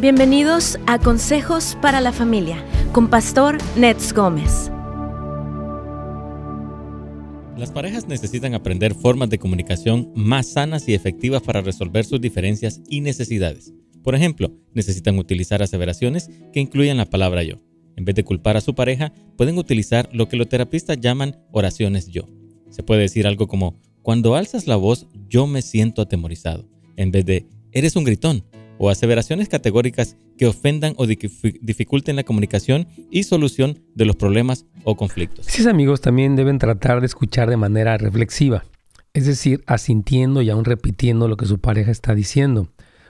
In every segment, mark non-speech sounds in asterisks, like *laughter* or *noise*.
Bienvenidos a Consejos para la Familia con Pastor Nets Gómez. Las parejas necesitan aprender formas de comunicación más sanas y efectivas para resolver sus diferencias y necesidades. Por ejemplo, necesitan utilizar aseveraciones que incluyan la palabra yo. En vez de culpar a su pareja, pueden utilizar lo que los terapistas llaman oraciones yo. Se puede decir algo como, cuando alzas la voz, yo me siento atemorizado, en vez de, eres un gritón, o aseveraciones categóricas que ofendan o dificulten la comunicación y solución de los problemas o conflictos. Sus amigos también deben tratar de escuchar de manera reflexiva, es decir, asintiendo y aún repitiendo lo que su pareja está diciendo,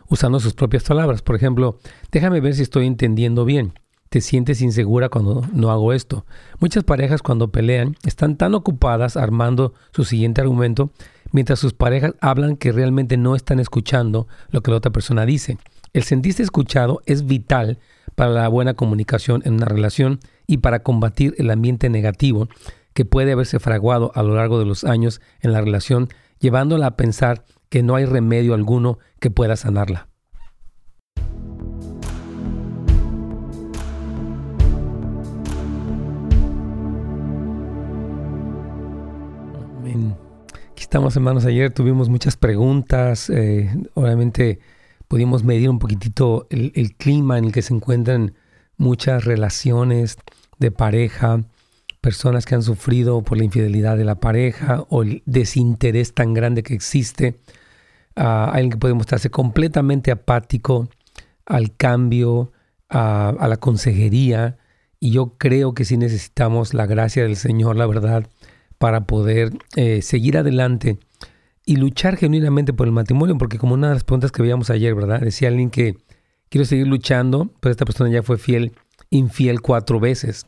usando sus propias palabras. Por ejemplo, déjame ver si estoy entendiendo bien. Te sientes insegura cuando no hago esto. Muchas parejas cuando pelean están tan ocupadas armando su siguiente argumento mientras sus parejas hablan que realmente no están escuchando lo que la otra persona dice. El sentirse escuchado es vital para la buena comunicación en una relación y para combatir el ambiente negativo que puede haberse fraguado a lo largo de los años en la relación, llevándola a pensar que no hay remedio alguno que pueda sanarla. Estamos, hermanos. Ayer tuvimos muchas preguntas. Eh, obviamente pudimos medir un poquitito el, clima en el que se encuentran muchas relaciones de pareja, personas que han sufrido por la infidelidad de la pareja o el desinterés tan grande que existe. Alguien que puede mostrarse completamente apático al cambio, a la consejería. Y yo creo que sí necesitamos la gracia del Señor, la verdad, para poder eh, seguir adelante y luchar genuinamente por el matrimonio, porque como una de las preguntas que veíamos ayer, ¿verdad? Decía alguien que quiero seguir luchando, pero esta persona ya fue fiel, infiel cuatro veces.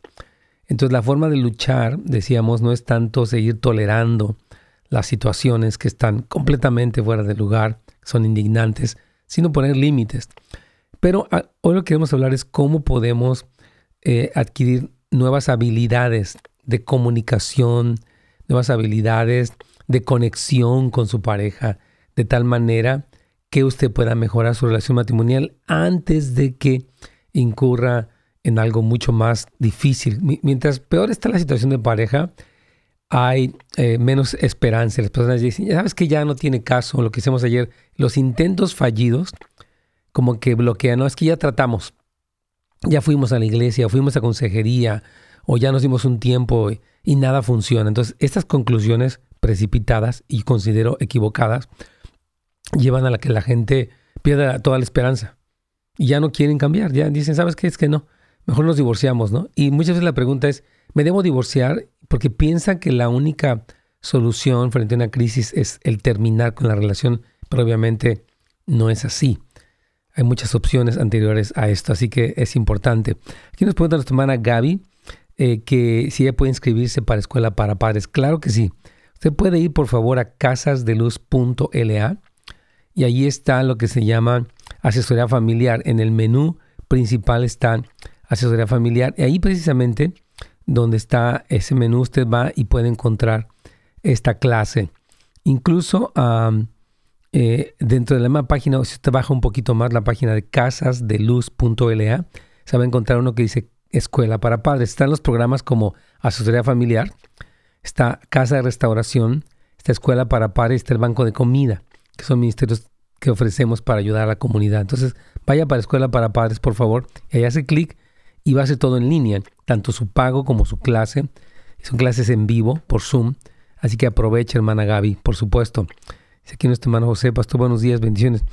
Entonces la forma de luchar, decíamos, no es tanto seguir tolerando las situaciones que están completamente fuera de lugar, son indignantes, sino poner límites. Pero ah, hoy lo que queremos hablar es cómo podemos eh, adquirir nuevas habilidades de comunicación, nuevas habilidades de conexión con su pareja, de tal manera que usted pueda mejorar su relación matrimonial antes de que incurra en algo mucho más difícil. Mientras peor está la situación de pareja, hay eh, menos esperanza. Las personas dicen, ya sabes que ya no tiene caso lo que hicimos ayer. Los intentos fallidos como que bloquean, no, es que ya tratamos, ya fuimos a la iglesia, fuimos a consejería, o ya nos dimos un tiempo y nada funciona. Entonces, estas conclusiones precipitadas y considero equivocadas llevan a la que la gente pierda toda la esperanza y ya no quieren cambiar. Ya dicen, ¿sabes qué? Es que no. Mejor nos divorciamos, ¿no? Y muchas veces la pregunta es, ¿me debo divorciar? Porque piensan que la única solución frente a una crisis es el terminar con la relación, pero obviamente no es así. Hay muchas opciones anteriores a esto, así que es importante. Aquí nos pregunta nuestra hermana Gaby, eh, que si ella puede inscribirse para escuela para padres. Claro que sí. Usted puede ir por favor a casasdeluz.la y ahí está lo que se llama asesoría familiar. En el menú principal está asesoría familiar y ahí precisamente donde está ese menú usted va y puede encontrar esta clase. Incluso eh, dentro de la misma página, si usted baja un poquito más la página de casasdeluz.la, se va a encontrar uno que dice escuela para padres. Están los programas como asesoría familiar, está casa de restauración, está escuela para padres, está el banco de comida, que son ministerios que ofrecemos para ayudar a la comunidad. Entonces, vaya para escuela para padres, por favor, y ahí hace clic y va a hacer todo en línea, tanto su pago como su clase. Son clases en vivo por Zoom, así que aproveche, hermana Gaby, por supuesto. Dice aquí nuestro hermano José, pastor, buenos días, bendiciones.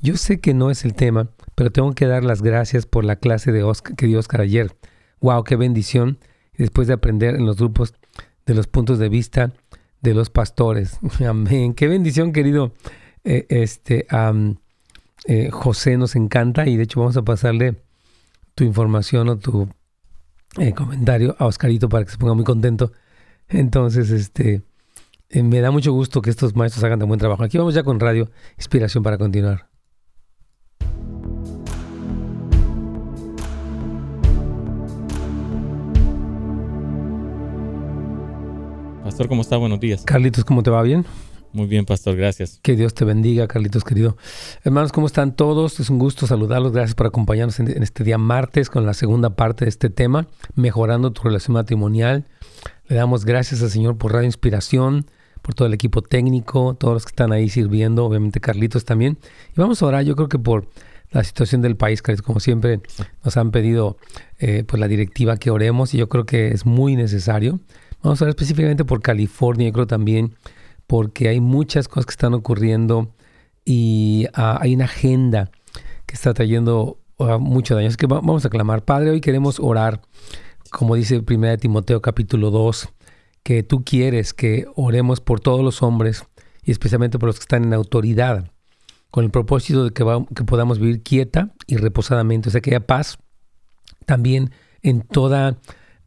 Yo sé que no es el tema, pero tengo que dar las gracias por la clase de que dio Oscar ayer. ¡Wow! ¡Qué bendición! Después de aprender en los grupos de los puntos de vista de los pastores. *laughs* Amén. ¡Qué bendición, querido! Eh, este, eh, José nos encanta y de hecho vamos a pasarle tu información o tu eh, comentario a Oscarito para que se ponga muy contento. Entonces, este, me da mucho gusto que estos maestros hagan tan buen trabajo. Aquí vamos ya con Radio Inspiración para continuar. Pastor, ¿cómo está? Buenos días. Carlitos, ¿cómo te va? ¿Bien? Muy bien, pastor, gracias. Que Dios te bendiga, Carlitos querido. Hermanos, ¿cómo están todos? Es un gusto saludarlos. Gracias por acompañarnos en, este día martes con la segunda parte de este tema, mejorando tu relación matrimonial. Le damos gracias al Señor por Radio Inspiración, por todo el equipo técnico, todos los que están ahí sirviendo, obviamente Carlitos también. Y vamos a orar, yo creo que por la situación del país, Carlitos, como siempre nos han pedido eh, pues la directiva que oremos y yo creo que es muy necesario. Vamos a orar específicamente por California, yo creo también porque hay muchas cosas que están ocurriendo y ah, hay una agenda que está trayendo uh, mucho daño. Así que vamos a clamar. Padre, hoy queremos orar, como dice 1 Timoteo capítulo 2, que tú quieres que oremos por todos los hombres y especialmente por los que están en autoridad, con el propósito de que, que podamos vivir quieta y reposadamente, o sea, que haya paz también en toda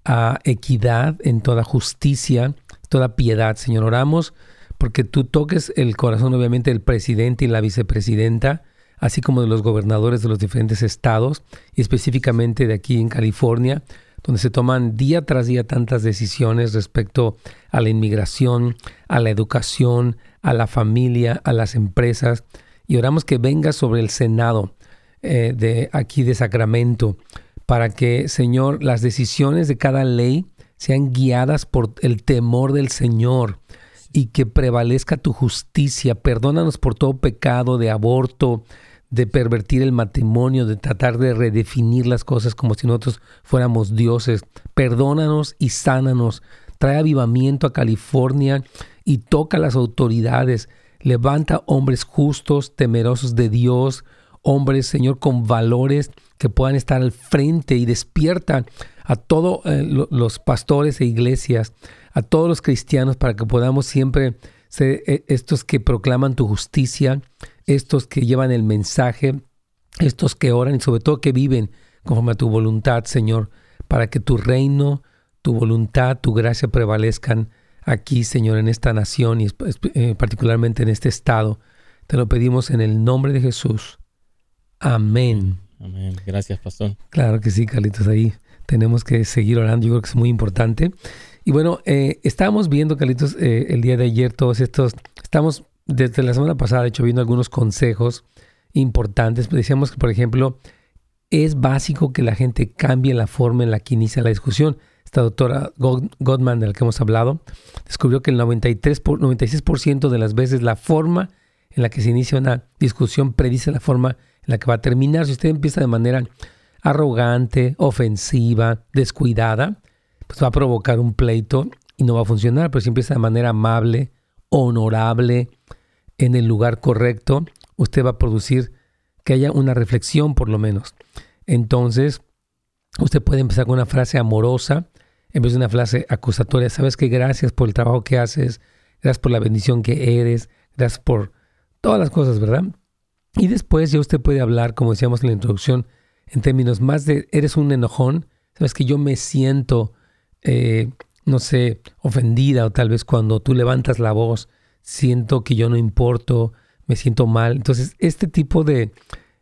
ah, equidad, en toda justicia, toda piedad. Señor, oramos porque tú toques el corazón obviamente del presidente y la vicepresidenta, así como de los gobernadores de los diferentes estados y específicamente de aquí en California, donde se toman día tras día tantas decisiones respecto a la inmigración, a la educación, a la familia, a las empresas. Y oramos que venga sobre el Senado eh, de aquí de Sacramento para que, Señor, las decisiones de cada ley sean guiadas por el temor del Señor y que prevalezca tu justicia. Perdónanos por todo pecado de aborto, de pervertir el matrimonio, de tratar de redefinir las cosas como si nosotros fuéramos dioses. Perdónanos y sánanos. Trae avivamiento a California y toca a las autoridades. Levanta hombres justos, temerosos de Dios, hombres, Señor, con valores que puedan estar al frente y despierta a todos eh, los pastores e iglesias a todos los cristianos para que podamos siempre ser eh, estos que proclaman tu justicia, estos que llevan el mensaje, estos que oran y sobre todo que viven conforme a tu voluntad, Señor, para que tu reino, tu voluntad, tu gracia prevalezcan aquí, Señor, en esta nación y eh, particularmente en este estado. Te lo pedimos en el nombre de Jesús. Amén. Amén. Gracias, pastor. Claro que sí, Carlitos, ahí tenemos que seguir orando. Yo creo que es muy importante. Y bueno, eh, estábamos viendo, Carlitos, eh, el día de ayer todos estos, estamos desde la semana pasada, de hecho, viendo algunos consejos importantes. Decíamos que, por ejemplo, es básico que la gente cambie la forma en la que inicia la discusión. Esta doctora Godman, de la que hemos hablado, descubrió que el 93 por, 96% de las veces la forma en la que se inicia una discusión predice la forma la que va a terminar. Si usted empieza de manera arrogante, ofensiva, descuidada, pues va a provocar un pleito y no va a funcionar, pero si empieza de manera amable, honorable, en el lugar correcto, usted va a producir que haya una reflexión por lo menos. Entonces, usted puede empezar con una frase amorosa en vez de una frase acusatoria. Sabes que gracias por el trabajo que haces, gracias por la bendición que eres, gracias por todas las cosas, ¿verdad? Y después ya usted puede hablar, como decíamos en la introducción, en términos más de eres un enojón, sabes que yo me siento eh, no sé, ofendida o tal vez cuando tú levantas la voz, siento que yo no importo, me siento mal. Entonces, este tipo de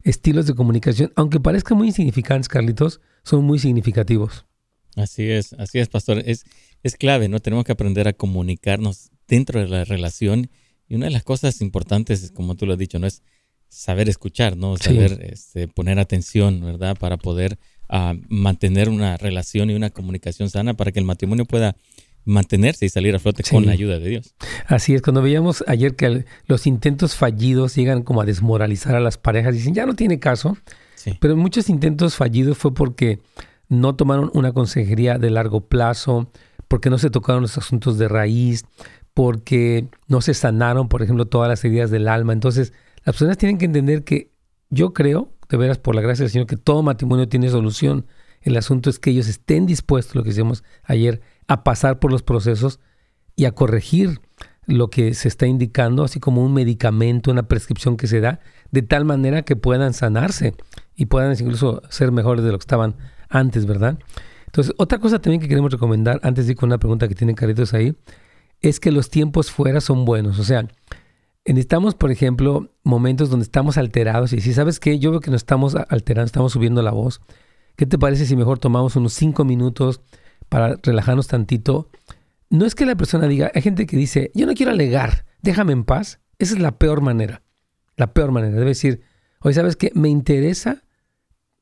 estilos de comunicación, aunque parezcan muy insignificantes, Carlitos, son muy significativos. Así es, así es, pastor. Es, es clave, ¿no? Tenemos que aprender a comunicarnos dentro de la relación. Y una de las cosas importantes, como tú lo has dicho, ¿no? Es saber escuchar, ¿no? Saber este, poner atención, ¿verdad? Para poder a mantener una relación y una comunicación sana para que el matrimonio pueda mantenerse y salir a flote con la ayuda de Dios. Así es, cuando veíamos ayer que los intentos fallidos llegan como a desmoralizar a las parejas, dicen, ya no tiene caso, pero muchos intentos fallidos fue porque no tomaron una consejería de largo plazo, porque no se tocaron los asuntos de raíz, porque no se sanaron, por ejemplo, todas las heridas del alma. Entonces, las personas tienen que entender que yo creo de veras por la gracia del Señor que todo matrimonio tiene solución. El asunto es que ellos estén dispuestos, lo que hicimos ayer, a pasar por los procesos y a corregir lo que se está indicando, así como un medicamento, una prescripción que se da, de tal manera que puedan sanarse y puedan incluso ser mejores de lo que estaban antes, ¿verdad? Entonces, otra cosa también que queremos recomendar, antes de ir con una pregunta que tienen caritos ahí, es que los tiempos fuera son buenos. O sea, Necesitamos, por ejemplo, momentos donde estamos alterados y si sabes qué, yo veo que nos estamos alterando, estamos subiendo la voz. ¿Qué te parece si mejor tomamos unos cinco minutos para relajarnos tantito? No es que la persona diga, hay gente que dice, yo no quiero alegar, déjame en paz, esa es la peor manera. La peor manera. Debe decir, oye, ¿sabes qué? Me interesa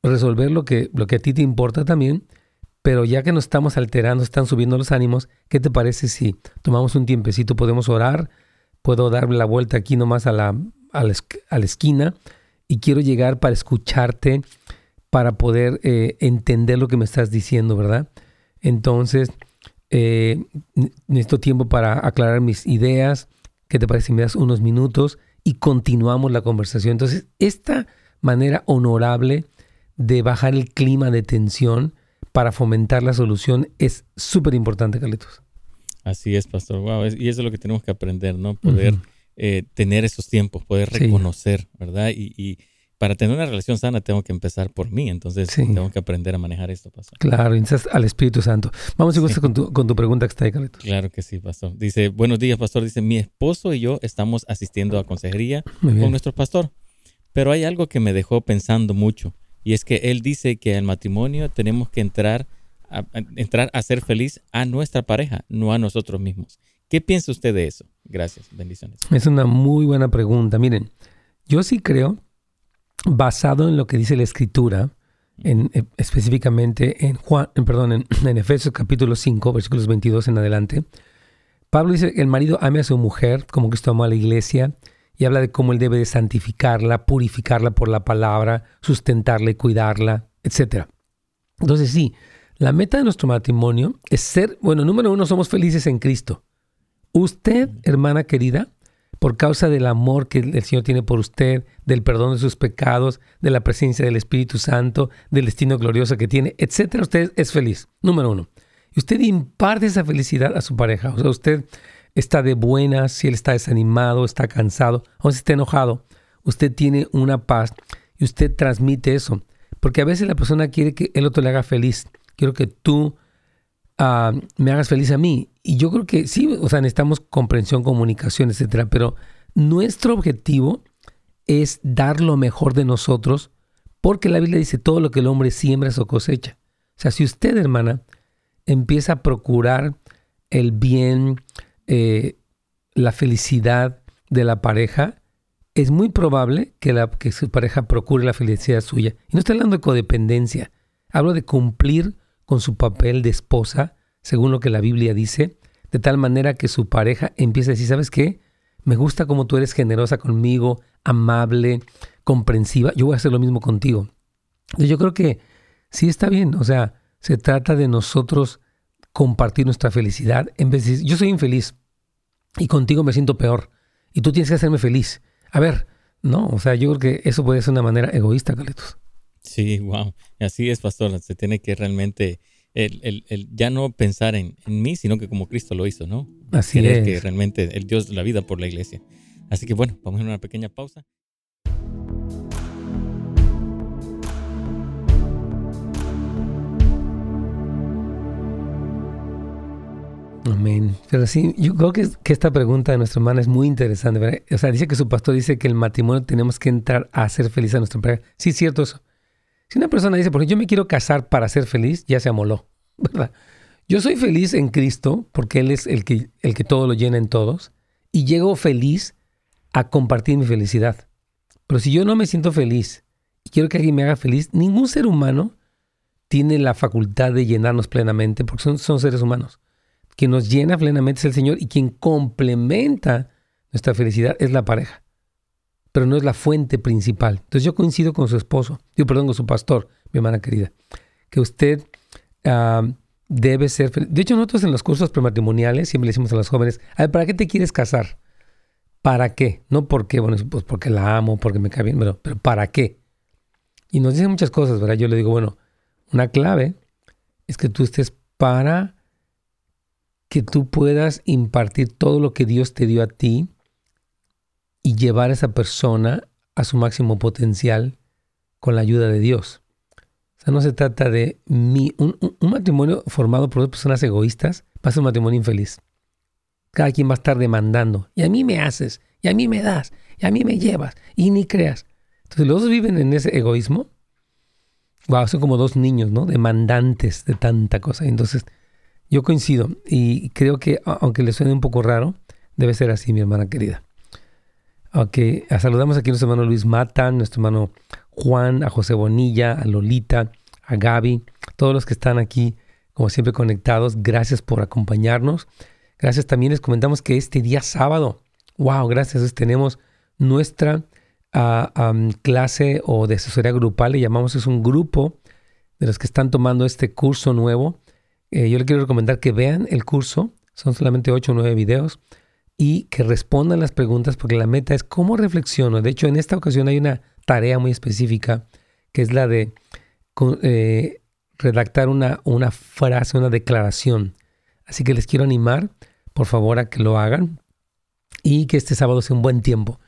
resolver lo que, lo que a ti te importa también, pero ya que nos estamos alterando, están subiendo los ánimos, ¿qué te parece si tomamos un tiempecito, podemos orar? Puedo darle la vuelta aquí nomás a la, a la, esquina y quiero llegar para escucharte, para poder eh, entender lo que me estás diciendo, ¿verdad? Entonces, eh, necesito tiempo para aclarar mis ideas. ¿Qué te parece si me das unos minutos y continuamos la conversación? Entonces, esta manera honorable de bajar el clima de tensión para fomentar la solución es súper importante, Carlitos. Así es, pastor. Wow, y eso es lo que tenemos que aprender, ¿no? Poder eh, tener esos tiempos, poder reconocer, ¿verdad? Y, para tener una relación sana tengo que empezar por mí, entonces tengo que aprender a manejar esto, pastor. Claro, al Espíritu Santo. Vamos a con, tu, con tu pregunta que está ahí, Carlitos. Claro que sí, pastor. Dice, buenos días, pastor. Dice, mi esposo y yo estamos asistiendo a consejería con nuestro pastor, pero hay algo que me dejó pensando mucho. Y es que él dice que al matrimonio tenemos que entrar a, entrar a ser feliz a nuestra pareja, no a nosotros mismos. ¿Qué piensa usted de eso? Gracias, bendiciones. Es una muy buena pregunta. Miren, yo sí creo, basado en lo que dice la Escritura, en, eh, específicamente en Juan, perdón, *clears throat* en, Efesios capítulo 5, versículos 22 en adelante, Pablo dice que el marido ame a su mujer como Cristo amó a la iglesia y habla de cómo él debe de santificarla, purificarla por la palabra, sustentarla y cuidarla, etc. Entonces sí, la meta de nuestro matrimonio es ser, bueno, número uno, somos felices en Cristo. Usted, hermana querida, por causa del amor que el Señor tiene por usted, del perdón de sus pecados, de la presencia del Espíritu Santo, del destino glorioso que tiene, etcétera, usted es feliz. Número uno. Y usted imparte esa felicidad a su pareja. O sea, usted está de buenas, si él está desanimado, está cansado, o si está enojado, usted tiene una paz y usted transmite eso. Porque a veces la persona quiere que el otro le haga feliz. Quiero que tú ah, me hagas feliz a mí. Y yo creo que sí, o sea, necesitamos comprensión, comunicación, etcétera. Pero nuestro objetivo es dar lo mejor de nosotros, porque la Biblia dice todo lo que el hombre siembra o cosecha. O sea, si usted, hermana, empieza a procurar el bien, eh, la felicidad de la pareja, es muy probable que, la, que su pareja procure la felicidad suya. Y no estoy hablando de codependencia, hablo de cumplir con su papel de esposa, según lo que la Biblia dice, de tal manera que su pareja empiece a decir, ¿sabes qué? Me gusta como tú eres generosa conmigo, amable, comprensiva, yo voy a hacer lo mismo contigo. Yo creo que sí está bien, o sea, se trata de nosotros compartir nuestra felicidad en vez de decir, yo soy infeliz y contigo me siento peor y tú tienes que hacerme feliz. A ver, no, o sea, yo creo que eso puede ser una manera egoísta, Carlitos. Sí, wow. Así es, pastor. Se tiene que realmente el, el, ya no pensar en, en, mí, sino que como Cristo lo hizo, ¿no? Así es. que realmente el Dios la vida por la iglesia. Así que bueno, vamos a una pequeña pausa. Amén. Pero sí, yo creo que, que, esta pregunta de nuestra hermana es muy interesante. ¿verdad? O sea, dice que su pastor dice que el matrimonio tenemos que entrar a ser feliz a nuestra pareja. Sí, es cierto eso. Si una persona dice, porque yo me quiero casar para ser feliz, ya se amoló, *laughs* ¿verdad? Yo soy feliz en Cristo porque Él es el que, el que todo lo llena en todos y llego feliz a compartir mi felicidad. Pero si yo no me siento feliz y quiero que alguien me haga feliz, ningún ser humano tiene la facultad de llenarnos plenamente porque son, son seres humanos. Quien nos llena plenamente es el Señor y quien complementa nuestra felicidad es la pareja. Pero no es la fuente principal. Entonces yo coincido con su esposo, yo perdón, con su pastor, mi hermana querida, que usted ah, debe ser. De hecho, nosotros en los cursos prematrimoniales siempre le decimos a los jóvenes, a ver, ¿para qué te quieres casar? ¿Para qué? No porque, bueno, pues porque la amo, porque me cae bien, pero, pero ¿para qué? Y nos dicen muchas cosas, ¿verdad? Yo le digo, bueno, una clave es que tú estés para que tú puedas impartir todo lo que Dios te dio a ti y llevar a esa persona a su máximo potencial con la ayuda de Dios. O sea, no se trata de mí. Un, matrimonio formado por dos personas egoístas va a ser un matrimonio infeliz. Cada quien va a estar demandando. Y a mí me haces, y a mí me das, y a mí me llevas, y ni creas. Entonces los dos viven en ese egoísmo. Wow, son como dos niños, ¿no? Demandantes de tanta cosa. Entonces, yo coincido y creo que, aunque le suene un poco raro, Debe ser así, mi hermana querida. Ok, saludamos aquí a nuestro hermano Luis Mata, nuestro hermano Juan, a José Bonilla, a Lolita, a Gaby, todos los que están aquí, como siempre, conectados. Gracias por acompañarnos. Gracias también les comentamos que este día sábado, wow, gracias, tenemos nuestra ah, clase o de asesoría grupal, le llamamos, es un grupo de los que están tomando este curso nuevo. Eh, yo les quiero recomendar que vean el curso, son solamente 8 o 9 videos y que respondan las preguntas porque la meta es cómo reflexiono. De hecho, en esta ocasión hay una tarea muy específica que es la de eh, redactar una, una frase, una declaración. Así que les quiero animar, por favor, a que lo hagan y que este sábado sea un buen tiempo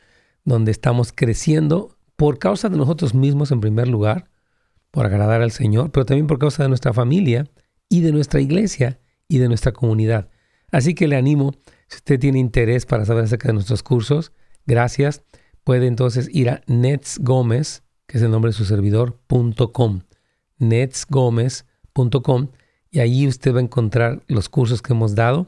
donde estamos creciendo por causa de nosotros mismos en primer lugar, por agradar al Señor, pero también por causa de nuestra familia y de nuestra iglesia y de nuestra comunidad. Así que le animo si usted tiene interés para saber acerca de nuestros cursos, gracias. Puede entonces ir a netsgomez, que es el nombre de su servidor, .com, netsgomez.com y ahí usted va a encontrar los cursos que hemos dado,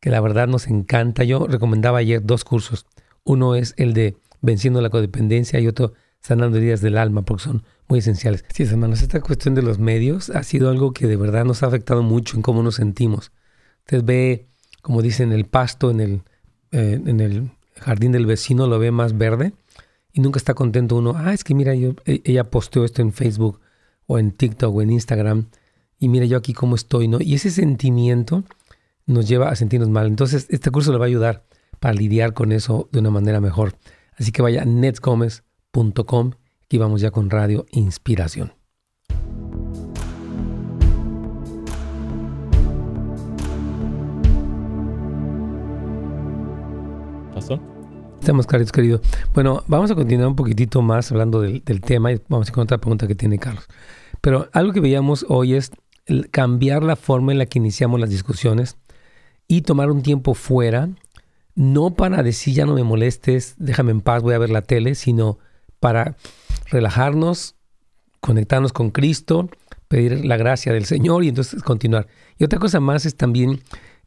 que la verdad nos encanta. Yo recomendaba ayer dos cursos. Uno es el de Venciendo la Codependencia y otro Sanando Heridas del Alma, porque son muy esenciales. Sí, hermanos, esta cuestión de los medios ha sido algo que de verdad nos ha afectado mucho en cómo nos sentimos. Usted ve como dicen, el pasto en el, eh, en el jardín del vecino lo ve más verde y nunca está contento uno. Ah, es que mira, yo, e, ella posteó esto en Facebook o en TikTok o en Instagram y mira yo aquí cómo estoy, ¿no? Y ese sentimiento nos lleva a sentirnos mal. Entonces, este curso le va a ayudar para lidiar con eso de una manera mejor. Así que vaya a netsgomez.com. Aquí vamos ya con Radio Inspiración. Estamos claros, querido. Bueno, vamos a continuar un poquitito más hablando del, tema y vamos a con otra pregunta que tiene Carlos. Pero algo que veíamos hoy es cambiar la forma en la que iniciamos las discusiones y tomar un tiempo fuera, no para decir ya no me molestes, déjame en paz, voy a ver la tele, sino para relajarnos, conectarnos con Cristo, pedir la gracia del Señor y entonces continuar. Y otra cosa más es también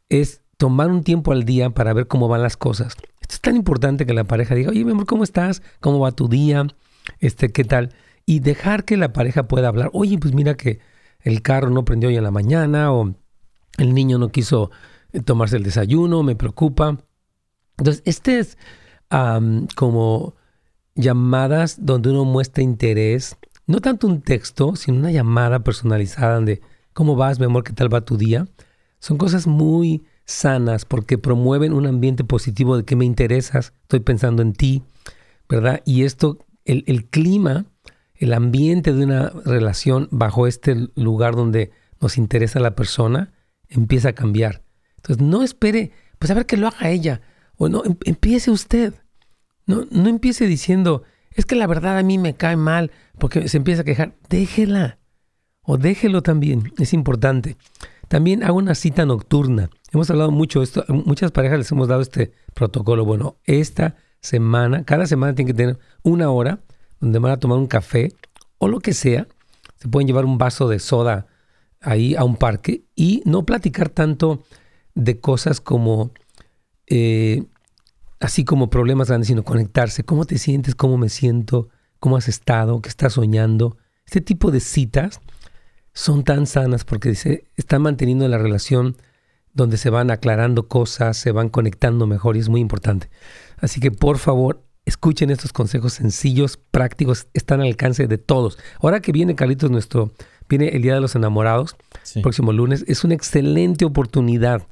es tomar un tiempo al día para ver cómo van las cosas. Esto es tan importante que la pareja diga, oye, mi amor, ¿cómo estás? ¿Cómo va tu día? Este, ¿qué tal? Y dejar que la pareja pueda hablar, oye, pues mira que el carro no prendió hoy en la mañana o el niño no quiso eh, tomarse el desayuno, me preocupa. Entonces, este es como llamadas donde uno muestra interés, no tanto un texto, sino una llamada personalizada de ¿cómo vas, mi amor? ¿Qué tal va tu día? Son cosas muy sanas porque promueven un ambiente positivo de que me interesas, estoy pensando en ti, ¿verdad? Y esto, el, el clima, el ambiente de una relación bajo este lugar donde nos interesa la persona, empieza a cambiar. Entonces, no espere, pues a ver que lo haga ella, o no, em, empiece usted. No, no empiece diciendo, es que la verdad a mí me cae mal, porque se empieza a quejar. Déjela, o déjelo también, es importante. También hago una cita nocturna. Hemos hablado mucho de esto, muchas parejas les hemos dado este protocolo. Bueno, esta semana, cada semana tienen que tener una hora donde van a tomar un café o lo que sea. Se pueden llevar un vaso de soda ahí a un parque y no platicar tanto de cosas como, eh, así como problemas grandes, sino conectarse. ¿Cómo te sientes? ¿Cómo me siento? ¿Cómo has estado? ¿Qué estás soñando? Este tipo de citas son tan sanas porque dice, están manteniendo la relación donde se van aclarando cosas, se van conectando mejor y es muy importante. Así que por favor, escuchen estos consejos sencillos, prácticos, están al alcance de todos. Ahora que viene Carlitos nuestro, viene el Día de los Enamorados, próximo lunes, es una excelente oportunidad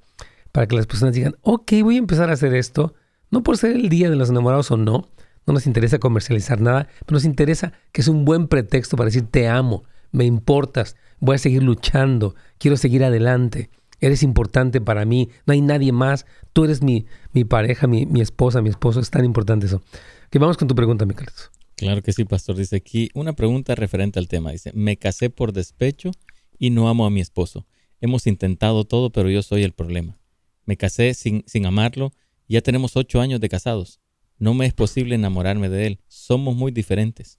para que las personas digan, ok, voy a empezar a hacer esto, no por ser el Día de los Enamorados o no, no nos interesa comercializar nada, pero nos interesa que es un buen pretexto para decir, te amo, me importas, voy a seguir luchando, quiero seguir adelante eres importante para mí, no hay nadie más, tú eres mi, mi pareja, mi, mi esposa, mi esposo, es tan importante eso. Que vamos con tu pregunta, Michael. Claro que sí, pastor. Dice aquí una pregunta referente al tema. Dice, me casé por despecho y no amo a mi esposo. Hemos intentado todo, pero yo soy el problema. Me casé sin, sin amarlo. Ya tenemos ocho años de casados. No me es posible enamorarme de él. Somos muy diferentes.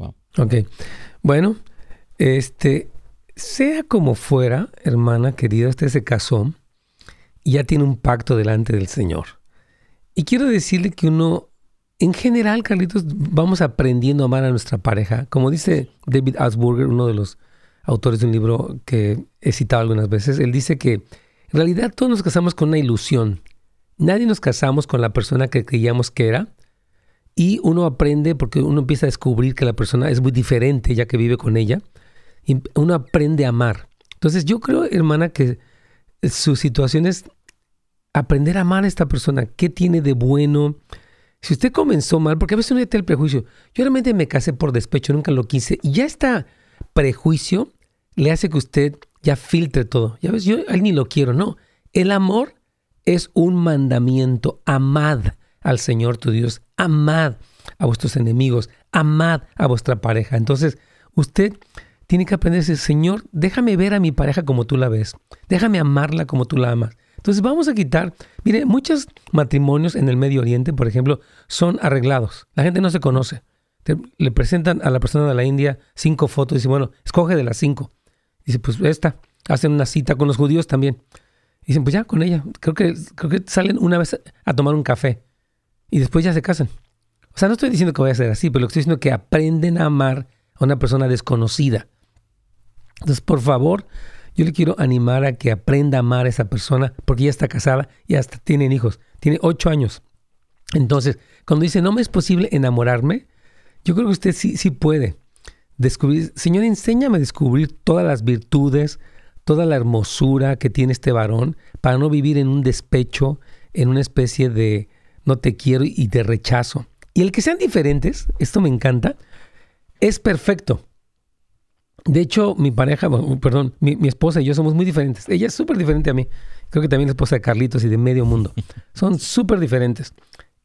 Wow. Ok. Bueno, este, sea como fuera, hermana querida, usted se casó y ya tiene un pacto delante del Señor. Y quiero decirle que uno, en general, Carlitos, vamos aprendiendo a amar a nuestra pareja. Como dice David Asburger, uno de los autores de un libro que he citado algunas veces, él dice que en realidad todos nos casamos con una ilusión. Nadie nos casamos con la persona que creíamos que era. Y uno aprende porque uno empieza a descubrir que la persona es muy diferente ya que vive con ella. Y uno aprende a amar. Entonces yo creo, hermana, que su situación es aprender a amar a esta persona. ¿Qué tiene de bueno? Si usted comenzó mal, porque a veces uno tiene el prejuicio. Yo realmente me casé por despecho, nunca lo quise. Y ya está prejuicio le hace que usted ya filtre todo. Ya ves, yo a él ni lo quiero, no. El amor es un mandamiento. Amad al Señor tu Dios. Amad a vuestros enemigos. Amad a vuestra pareja. Entonces, usted tiene que aprenderse, Señor, déjame ver a mi pareja como tú la ves. Déjame amarla como tú la amas. Entonces vamos a quitar, mire, muchos matrimonios en el Medio Oriente, por ejemplo, son arreglados. La gente no se conoce le presentan a la persona de la India cinco fotos y dice, bueno, escoge de las cinco. Dice, pues esta. Hacen una cita con los judíos también. Dicen, pues ya, con ella. Creo que, creo que salen una vez a tomar un café y después ya se casan. O sea, no estoy diciendo que vaya a ser así, pero lo que estoy diciendo es que aprenden a amar a una persona desconocida. Entonces, por favor, yo le quiero animar a que aprenda a amar a esa persona porque ya está casada y hasta tienen hijos. Tiene ocho años. Entonces, cuando dice, no me es posible enamorarme, yo creo que usted sí, sí puede descubrir. Señor, enséñame a descubrir todas las virtudes, toda la hermosura que tiene este varón para no vivir en un despecho, en una especie de no te quiero y te rechazo. Y el que sean diferentes, esto me encanta, es perfecto. De hecho, mi pareja, perdón, mi, mi esposa y yo somos muy diferentes. Ella es súper diferente a mí. Creo que también es esposa de Carlitos y de medio mundo. Son súper diferentes.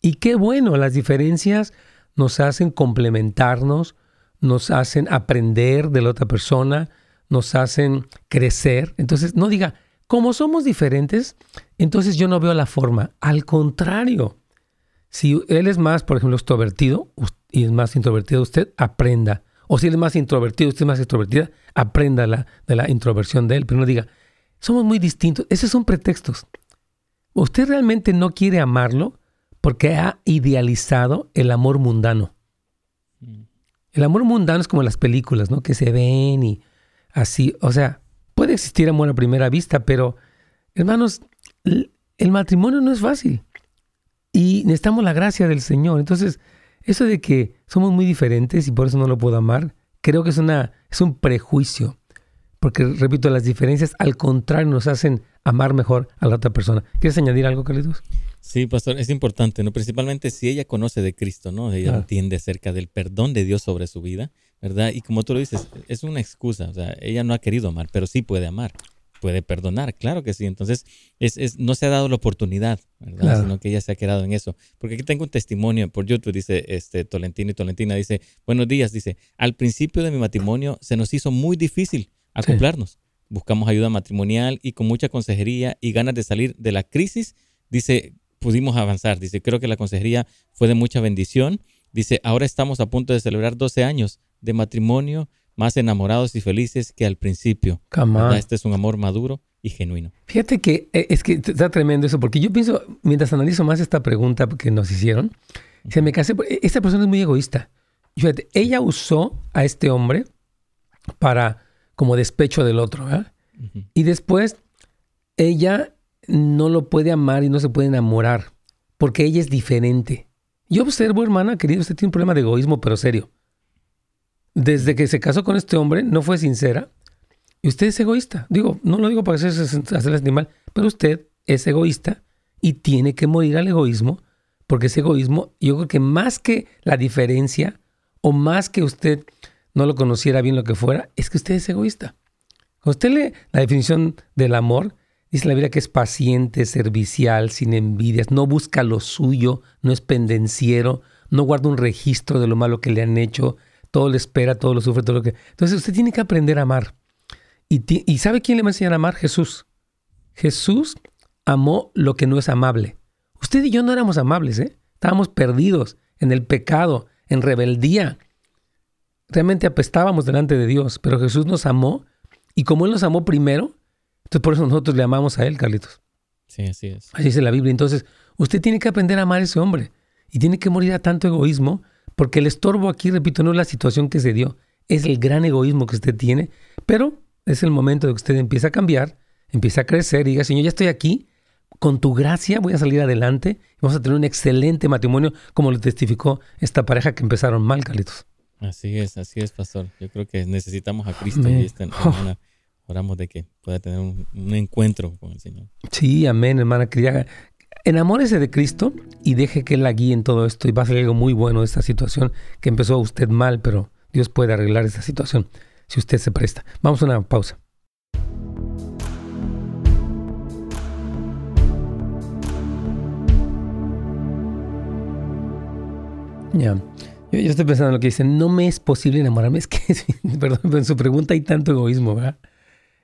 Y qué bueno, las diferencias nos hacen complementarnos, nos hacen aprender de la otra persona, nos hacen crecer. Entonces, no diga, como somos diferentes, entonces yo no veo la forma. Al contrario, si él es más, por ejemplo, extrovertido y es más introvertido, usted aprenda. O si él es más introvertido, usted es más extrovertida, aprenda la, de la introversión de él. Pero no diga, somos muy distintos. Esos son pretextos. Usted realmente no quiere amarlo porque ha idealizado el amor mundano. El amor mundano es como las películas, ¿no? Que se ven y así. O sea, puede existir amor a primera vista, pero, hermanos, el matrimonio no es fácil. Y necesitamos la gracia del Señor. Entonces, eso de que somos muy diferentes y por eso no lo puedo amar, creo que es, una, es un prejuicio. Porque, repito, las diferencias al contrario nos hacen amar mejor a la otra persona. ¿Quieres añadir algo, Carlitos? Sí, pastor, es importante, ¿no? Principalmente si ella conoce de Cristo, ¿no? Ella entiende acerca del perdón de Dios sobre su vida, ¿verdad? Y como tú lo dices, es una excusa, o sea, ella no ha querido amar, pero sí puede amar, puede perdonar, claro que sí. Entonces, es, es no se ha dado la oportunidad, ¿verdad? Sino que ella se ha quedado en eso. Porque aquí tengo un testimonio por YouTube, dice este Tolentino y Tolentina, dice, buenos días, dice, al principio de mi matrimonio se nos hizo muy difícil acoplarnos. Buscamos ayuda matrimonial y con mucha consejería y ganas de salir de la crisis, dice, pudimos avanzar. Dice, creo que la consejería fue de mucha bendición. Dice, ahora estamos a punto de celebrar 12 años de matrimonio, más enamorados y felices que al principio. Este es un amor maduro y genuino. Fíjate que eh, es que está tremendo eso, porque yo pienso, mientras analizo más esta pregunta que nos hicieron, se me casé, esta persona es muy egoísta. Fíjate, ella usó a este hombre para como despecho del otro, Y después ella no lo puede amar y no se puede enamorar, porque ella es diferente. Yo observo, hermana, querido, usted tiene un problema de egoísmo, pero serio. Desde que se casó con este hombre, no fue sincera, y usted es egoísta. Digo, no lo digo para hacerle animal, pero usted es egoísta y tiene que morir al egoísmo, porque ese egoísmo, yo creo que más que la diferencia, o más que usted no lo conociera bien lo que fuera, es que usted es egoísta. Cuando usted lee la definición del amor, Dice la Biblia que es paciente, servicial, sin envidias, no busca lo suyo, no es pendenciero, no guarda un registro de lo malo que le han hecho, todo le espera, todo lo sufre, todo lo que... Entonces usted tiene que aprender a amar. ¿Y, y sabe quién le va a enseñar a amar? Jesús. Jesús amó lo que no es amable. Usted y yo no éramos amables, ¿eh? Estábamos perdidos en el pecado, en rebeldía. Realmente apestábamos delante de Dios, pero Jesús nos amó y como Él nos amó primero, entonces por eso nosotros le amamos a Él, Carlitos. Sí, así es. Así dice la Biblia. Entonces, usted tiene que aprender a amar a ese hombre y tiene que morir a tanto egoísmo, porque el estorbo aquí, repito, no es la situación que se dio, es el gran egoísmo que usted tiene, pero es el momento de que usted empiece a cambiar, empiece a crecer y diga, Señor, ya estoy aquí, con tu gracia voy a salir adelante y vamos a tener un excelente matrimonio, como lo testificó esta pareja que empezaron mal, Carlitos. Así es, así es, pastor. Yo creo que necesitamos a Cristo y esta hermana, oramos de que pueda tener un, encuentro con el Señor. Sí, amén, hermana querida. Enamórese de Cristo y deje que Él la guíe en todo esto y va a salir algo muy bueno de esta situación que empezó usted mal, pero Dios puede arreglar esta situación si usted se presta. Vamos a una pausa. Ya. Yo, estoy pensando en lo que dice, no me es posible enamorarme. *laughs* Es que, perdón, pero en su pregunta hay tanto egoísmo, ¿verdad?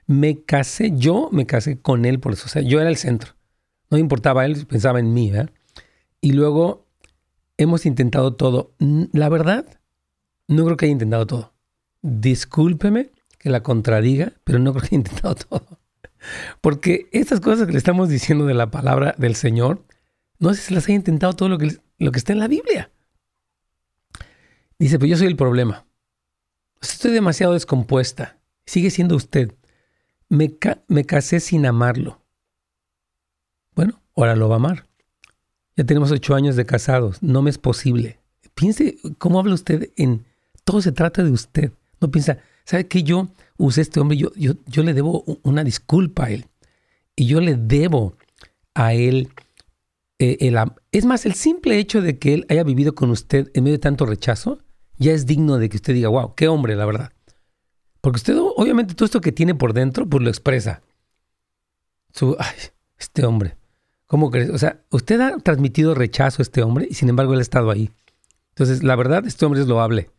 Me casé, yo me casé con él por eso. O sea, yo era el centro. No importaba él, pensaba en mí, ¿verdad? Y luego hemos intentado todo. La verdad, no creo que haya intentado todo. Discúlpeme que la contradiga, pero no creo que haya intentado *laughs* todo. Porque estas cosas que le estamos diciendo de la palabra del Señor, no sé si las haya intentado todo lo que, lo que está en la Biblia. Dice, pues yo soy el problema. Estoy demasiado descompuesta. Sigue siendo usted. Me, me casé sin amarlo. Bueno, ahora lo va a amar. Ya tenemos ocho años de casados. No me es posible. Piense cómo habla usted en... Todo se trata de usted. No piensa, ¿sabe qué? Yo usé este hombre, yo, yo, yo le debo una disculpa a él. Y yo le debo a él eh, el, es más, el simple hecho de que él haya vivido con usted en medio de tanto rechazo, ya es digno de que usted diga, wow, qué hombre, la verdad. Porque usted, obviamente, todo esto que tiene por dentro, pues lo expresa. Su, ay, este hombre. ¿Cómo crees? O sea, usted ha transmitido rechazo a este hombre y sin embargo él ha estado ahí. Entonces, la verdad, este hombre es loable.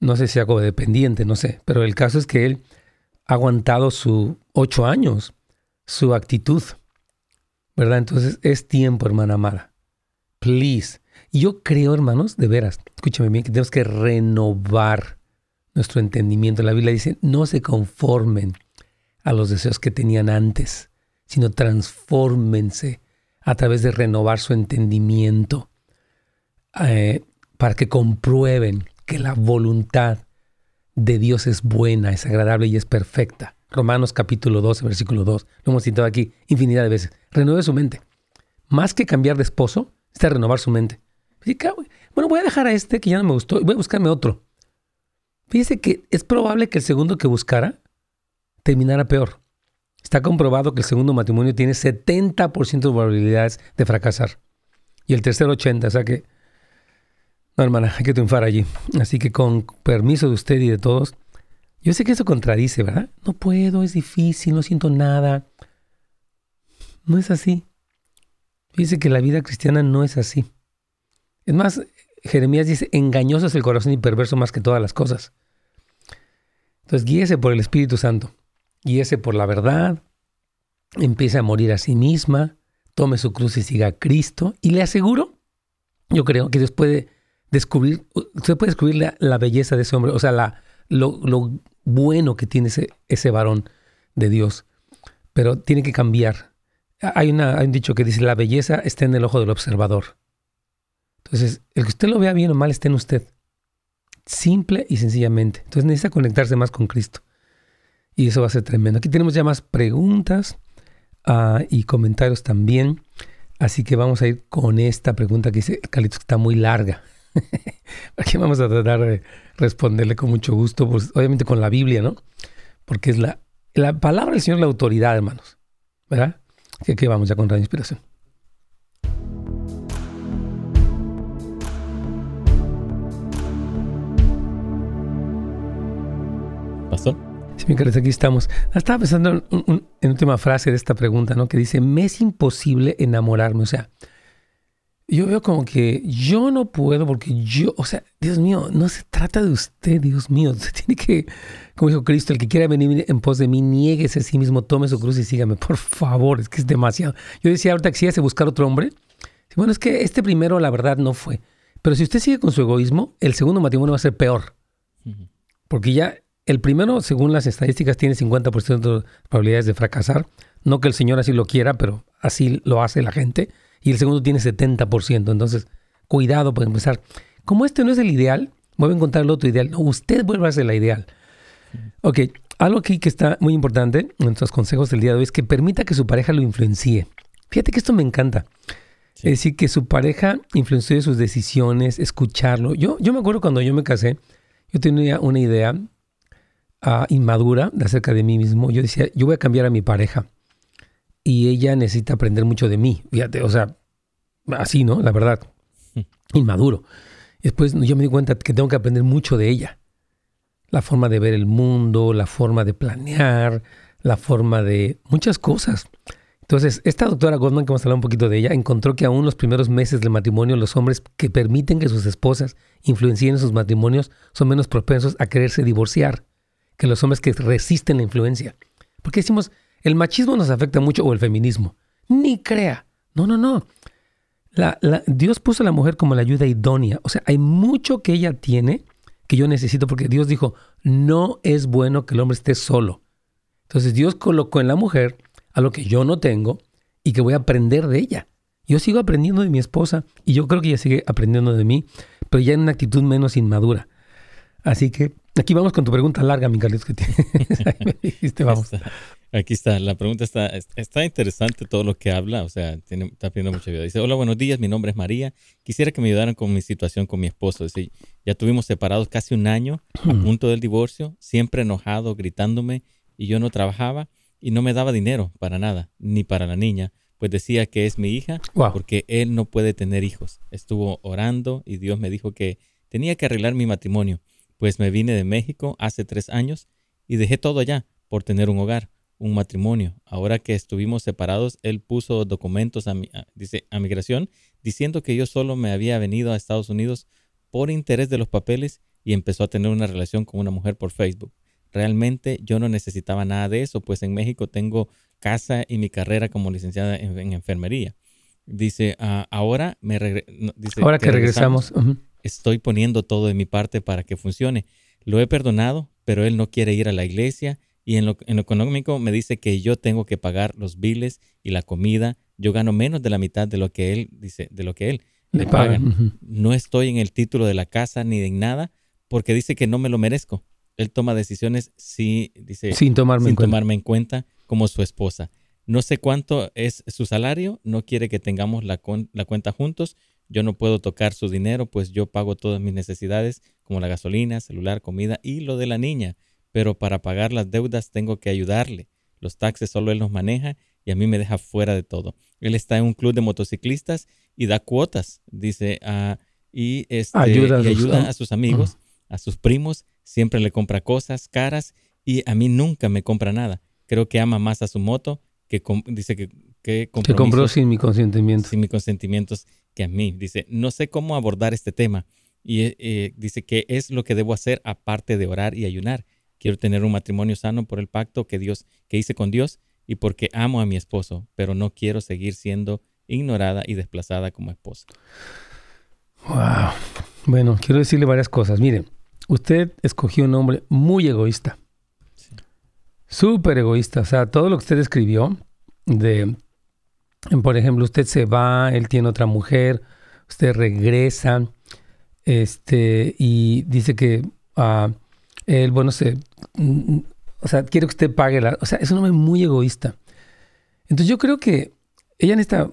No sé si hago dependiente, no sé. Pero el caso es que él ha aguantado sus ocho años, su actitud. ¿Verdad? Entonces, es tiempo, hermana amada. Please yo creo, hermanos, de veras, escúchame bien, que tenemos que renovar nuestro entendimiento. La Biblia dice, no se conformen a los deseos que tenían antes, sino transfórmense a través de renovar su entendimiento eh, para que comprueben que la voluntad de Dios es buena, es agradable y es perfecta. Romanos capítulo 12, versículo 2. Lo hemos citado aquí infinidad de veces. Renueve su mente. Más que cambiar de esposo, está renovar su mente. Bueno, voy a dejar a este que ya no me gustó y voy a buscarme otro. Fíjese que es probable que el segundo que buscara terminara peor. Está comprobado que el segundo matrimonio tiene 70% de probabilidades de fracasar. Y el tercero 80%. O sea que, no hermana, hay que triunfar allí. Así que con permiso de usted y de todos, yo sé que eso contradice, ¿verdad? No puedo, es difícil, no siento nada. No es así. Fíjese que la vida cristiana no es así. Es más, Jeremías dice, engañoso es el corazón y perverso más que todas las cosas. Entonces, guíese por el Espíritu Santo, guíese por la verdad, empiece a morir a sí misma, tome su cruz y siga a Cristo. Y le aseguro, yo creo que Dios puede descubrir, usted puede descubrir la, belleza de ese hombre, o sea, la, lo, bueno que tiene ese, ese varón de Dios. Pero tiene que cambiar. Hay, una, hay un dicho que dice, la belleza está en el ojo del observador. Entonces, el que usted lo vea bien o mal está en usted. Simple y sencillamente. Entonces necesita conectarse más con Cristo. Y eso va a ser tremendo. Aquí tenemos ya más preguntas uh, y comentarios también. Así que vamos a ir con esta pregunta que dice Carlitos, que está muy larga. *laughs* Aquí vamos a tratar de responderle con mucho gusto, pues, obviamente con la Biblia, ¿no? Porque es la, la palabra del Señor, la autoridad, hermanos. ¿Verdad? Que aquí vamos ya con la inspiración. Pastor. Sí, mi querido, aquí estamos. Estaba pensando en, en, última frase de esta pregunta, ¿no? Que dice, me es imposible enamorarme. O sea, yo veo como que yo no puedo porque yo, o sea, Dios mío, no se trata de usted, Dios mío. Usted tiene que, como dijo Cristo, el que quiera venir en pos de mí, nieguese a sí mismo, tome su cruz y sígame. Por favor, es que es demasiado. Yo decía ahorita que si hace buscar otro hombre. Bueno, es que este primero, la verdad, no fue. Pero si usted sigue con su egoísmo, el segundo matrimonio va a ser peor. Porque ya el primero, según las estadísticas, tiene 50% de probabilidades de fracasar. No que el Señor así lo quiera, pero así lo hace la gente. Y el segundo tiene 70%. Entonces, cuidado para empezar. Como este no es el ideal, voy a encontrar el otro ideal. No, usted vuelve a ser la ideal. Ok, algo aquí que está muy importante en nuestros consejos del día de hoy es que permita que su pareja lo influencie. Fíjate que esto me encanta. Es decir, que su pareja influencie sus decisiones, escucharlo. Yo, yo me acuerdo cuando yo me casé, yo tenía una idea uh, inmadura acerca de mí mismo. Yo decía, yo voy a cambiar a mi pareja y ella necesita aprender mucho de mí. Fíjate, o sea, así, ¿no? La verdad, inmaduro. Después yo me di cuenta que tengo que aprender mucho de ella. La forma de ver el mundo, la forma de planear, la forma de muchas cosas. Entonces, esta doctora Goldman, que vamos a hablar un poquito de ella, encontró que aún los primeros meses del matrimonio, los hombres que permiten que sus esposas influencien sus matrimonios son menos propensos a quererse divorciar que los hombres que resisten la influencia. Porque decimos, el machismo nos afecta mucho o el feminismo. Ni crea. No, no, no. La, Dios puso a la mujer como la ayuda idónea. O sea, hay mucho que ella tiene que yo necesito porque Dios dijo, no es bueno que el hombre esté solo. Entonces Dios colocó en la mujer a lo que yo no tengo y que voy a aprender de ella. Yo sigo aprendiendo de mi esposa y yo creo que ella sigue aprendiendo de mí, pero ya en una actitud menos inmadura. Así que aquí vamos con tu pregunta larga, mi Carlitos, que tienes. *laughs* *laughs* vamos. Aquí está, la pregunta está, está interesante todo lo que habla, o sea, tiene, está pidiendo mucha vida. Dice, hola, buenos días, mi nombre es María. Quisiera que me ayudaran con mi situación con mi esposo. Dice, ya tuvimos separados casi un año, a punto del divorcio, siempre enojado, gritándome, y yo no trabajaba y no me daba dinero para nada, ni para la niña, pues decía que es mi hija porque él no puede tener hijos. Estuvo orando y Dios me dijo que tenía que arreglar mi matrimonio, pues me vine de México hace tres años y dejé todo allá por tener un hogar, un matrimonio. Ahora que estuvimos separados, él puso documentos a, mi, dice, a migración diciendo que yo solo me había venido a Estados Unidos por interés de los papeles y empezó a tener una relación con una mujer por Facebook. Realmente yo no necesitaba nada de eso, pues en México tengo casa y mi carrera como licenciada en, enfermería. Dice, ah, ahora me dice, ahora que, regresamos, estoy poniendo todo de mi parte para que funcione. Lo he perdonado, pero él no quiere ir a la iglesia y en lo, en lo económico me dice que yo tengo que pagar los biles y la comida. Yo gano menos de la mitad de lo que él dice, de lo que él le paga. No estoy en el título de la casa ni de nada porque dice que no me lo merezco él toma decisiones sí, dice, sin, tomarme, en tomarme en cuenta como su esposa. No sé cuánto es su salario, no quiere que tengamos la, la cuenta juntos. Yo no puedo tocar su dinero, pues yo pago todas mis necesidades, como la gasolina, celular, comida y lo de la niña. Pero para pagar las deudas tengo que ayudarle. Los taxes solo él los maneja y a mí me deja fuera de todo. Él está en un club de motociclistas y da cuotas, dice, uh, y, este, ayuda, a sus amigos, a sus primos siempre le compra cosas caras y a mí nunca me compra nada. Creo que ama más a su moto que dice que, que, compró sin mi consentimiento. Sin mi consentimiento que a mí. Dice, no sé cómo abordar este tema. Y eh, dice que es lo que debo hacer aparte de orar y ayunar. Quiero tener un matrimonio sano por el pacto que Dios que hice con Dios y porque amo a mi esposo, pero no quiero seguir siendo ignorada y desplazada como esposa. Wow. Bueno, quiero decirle varias cosas. Miren, usted escogió un hombre muy egoísta. Súper egoísta. O sea, todo lo que usted escribió de, por ejemplo, usted se va, él tiene otra mujer, usted regresa, este, y dice que uh, él, bueno, se, o sea, quiere que usted pague la, o sea, es un hombre muy egoísta. Entonces yo creo que ella necesita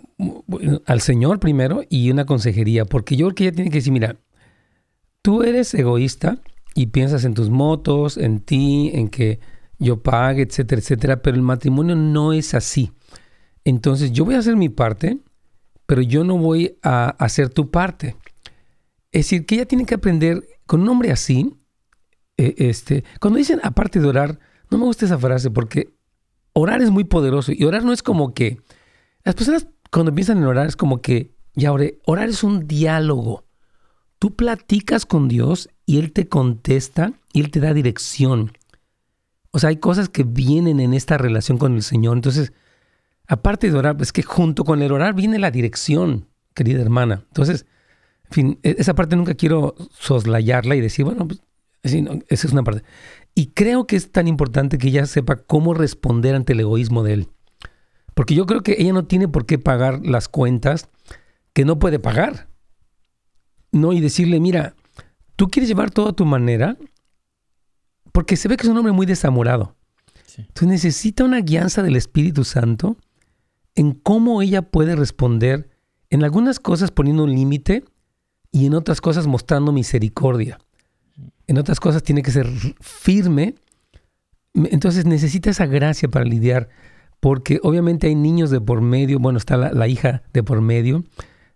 al Señor primero y una consejería, porque yo creo que ella tiene que decir, mira, tú eres egoísta y piensas en tus motos, en ti, en que yo pague, etcétera, etcétera, pero el matrimonio no es así. Entonces yo voy a hacer mi parte, pero yo no voy a hacer tu parte. Es decir, que ella tiene que aprender con un hombre así. Eh, este, cuando dicen aparte de orar, no me gusta esa frase porque orar es muy poderoso y orar no es como que las personas cuando piensan en orar es como que ya oré. Orar es un diálogo. Tú platicas con Dios y Él te contesta y Él te da dirección. O sea, hay cosas que vienen en esta relación con el Señor. Entonces, aparte de orar, es que junto con el orar viene la dirección, querida hermana. Entonces, en fin, e-, esa parte nunca quiero soslayarla y decir, bueno, pues, esa es una parte. Y creo que es tan importante que ella sepa cómo responder ante el egoísmo de él. Porque yo creo que ella no tiene por qué pagar las cuentas que no puede pagar. No, y decirle, mira, tú quieres llevar todo a tu manera, porque se ve que es un hombre muy desamorado. Entonces necesita una guianza del Espíritu Santo en cómo ella puede responder en algunas cosas poniendo un límite y en otras cosas mostrando misericordia. En otras cosas tiene que ser firme. Entonces necesita esa gracia para lidiar, porque obviamente hay niños de por medio, bueno, está la, hija de por medio.